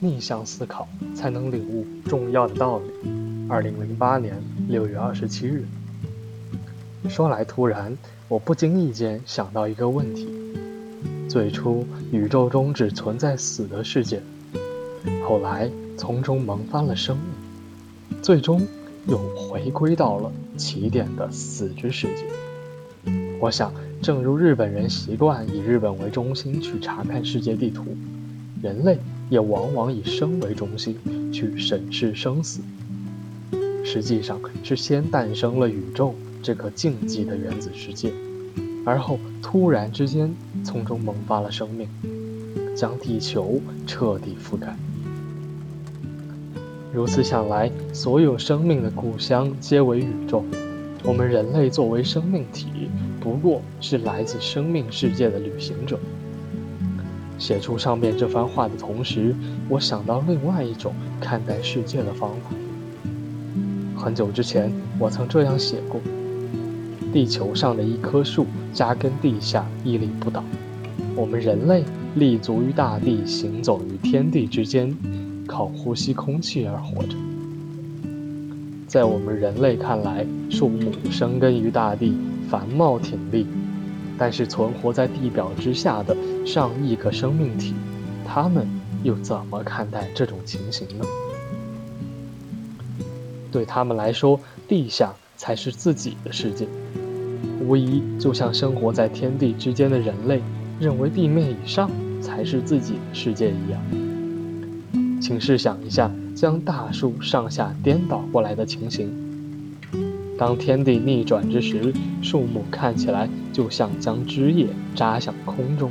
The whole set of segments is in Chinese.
逆向思考才能领悟重要的道理。二零零八年六月二十七日，说来突然，我不经意间想到一个问题：最初宇宙中只存在死的世界，后来从中萌发了生命，最终又回归到了起点的死之世界。我想，正如日本人习惯以日本为中心去查看世界地图，人类。也往往以生为中心去审视生死，实际上是先诞生了宇宙这个静寂的原子世界，而后突然之间从中萌发了生命，将地球彻底覆盖。如此想来，所有生命的故乡皆为宇宙，我们人类作为生命体，不过是来自生命世界的旅行者。写出上面这番话的同时，我想到另外一种看待世界的方法。很久之前，我曾这样写过：地球上的一棵树扎根地下，屹立不倒；我们人类立足于大地，行走于天地之间，靠呼吸空气而活着。在我们人类看来，树木生根于大地，繁茂挺立。但是存活在地表之下的上亿个生命体，他们又怎么看待这种情形呢？对他们来说，地下才是自己的世界，无疑就像生活在天地之间的人类认为地面以上才是自己的世界一样。请试想一下，将大树上下颠倒过来的情形。当天地逆转之时，树木看起来就像将枝叶扎向空中，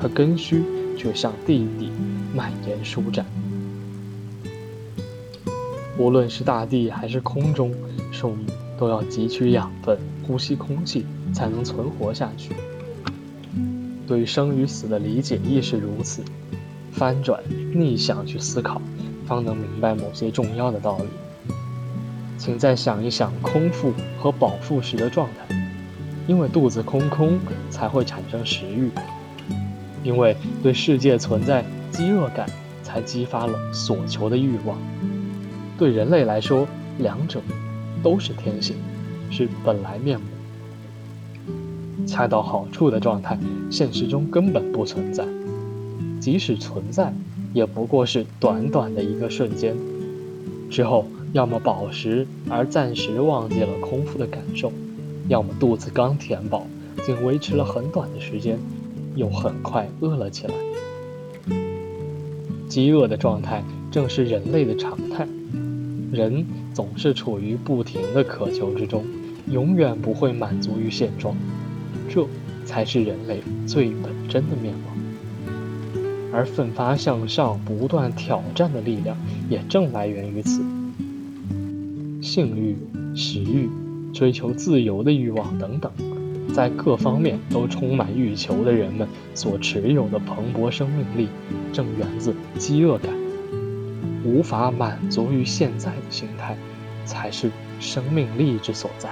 而根须却向地底蔓延舒展。无论是大地还是空中，树木都要汲取养分、呼吸空气，才能存活下去。对生与死的理解亦是如此，翻转、逆向去思考，方能明白某些重要的道理。请再想一想空腹和饱腹时的状态，因为肚子空空才会产生食欲，因为对世界存在饥饿感才激发了所求的欲望。对人类来说，两者都是天性，是本来面目。恰到好处的状态，现实中根本不存在，即使存在，也不过是短短的一个瞬间，之后。要么饱食而暂时忘记了空腹的感受，要么肚子刚填饱，仅维持了很短的时间，又很快饿了起来。饥饿的状态正是人类的常态，人总是处于不停的渴求之中，永远不会满足于现状，这才是人类最本真的面貌。而奋发向上、不断挑战的力量，也正来源于此。性欲、食欲、追求自由的欲望等等，在各方面都充满欲求的人们所持有的蓬勃生命力，正源自饥饿感。无法满足于现在的形态，才是生命力之所在。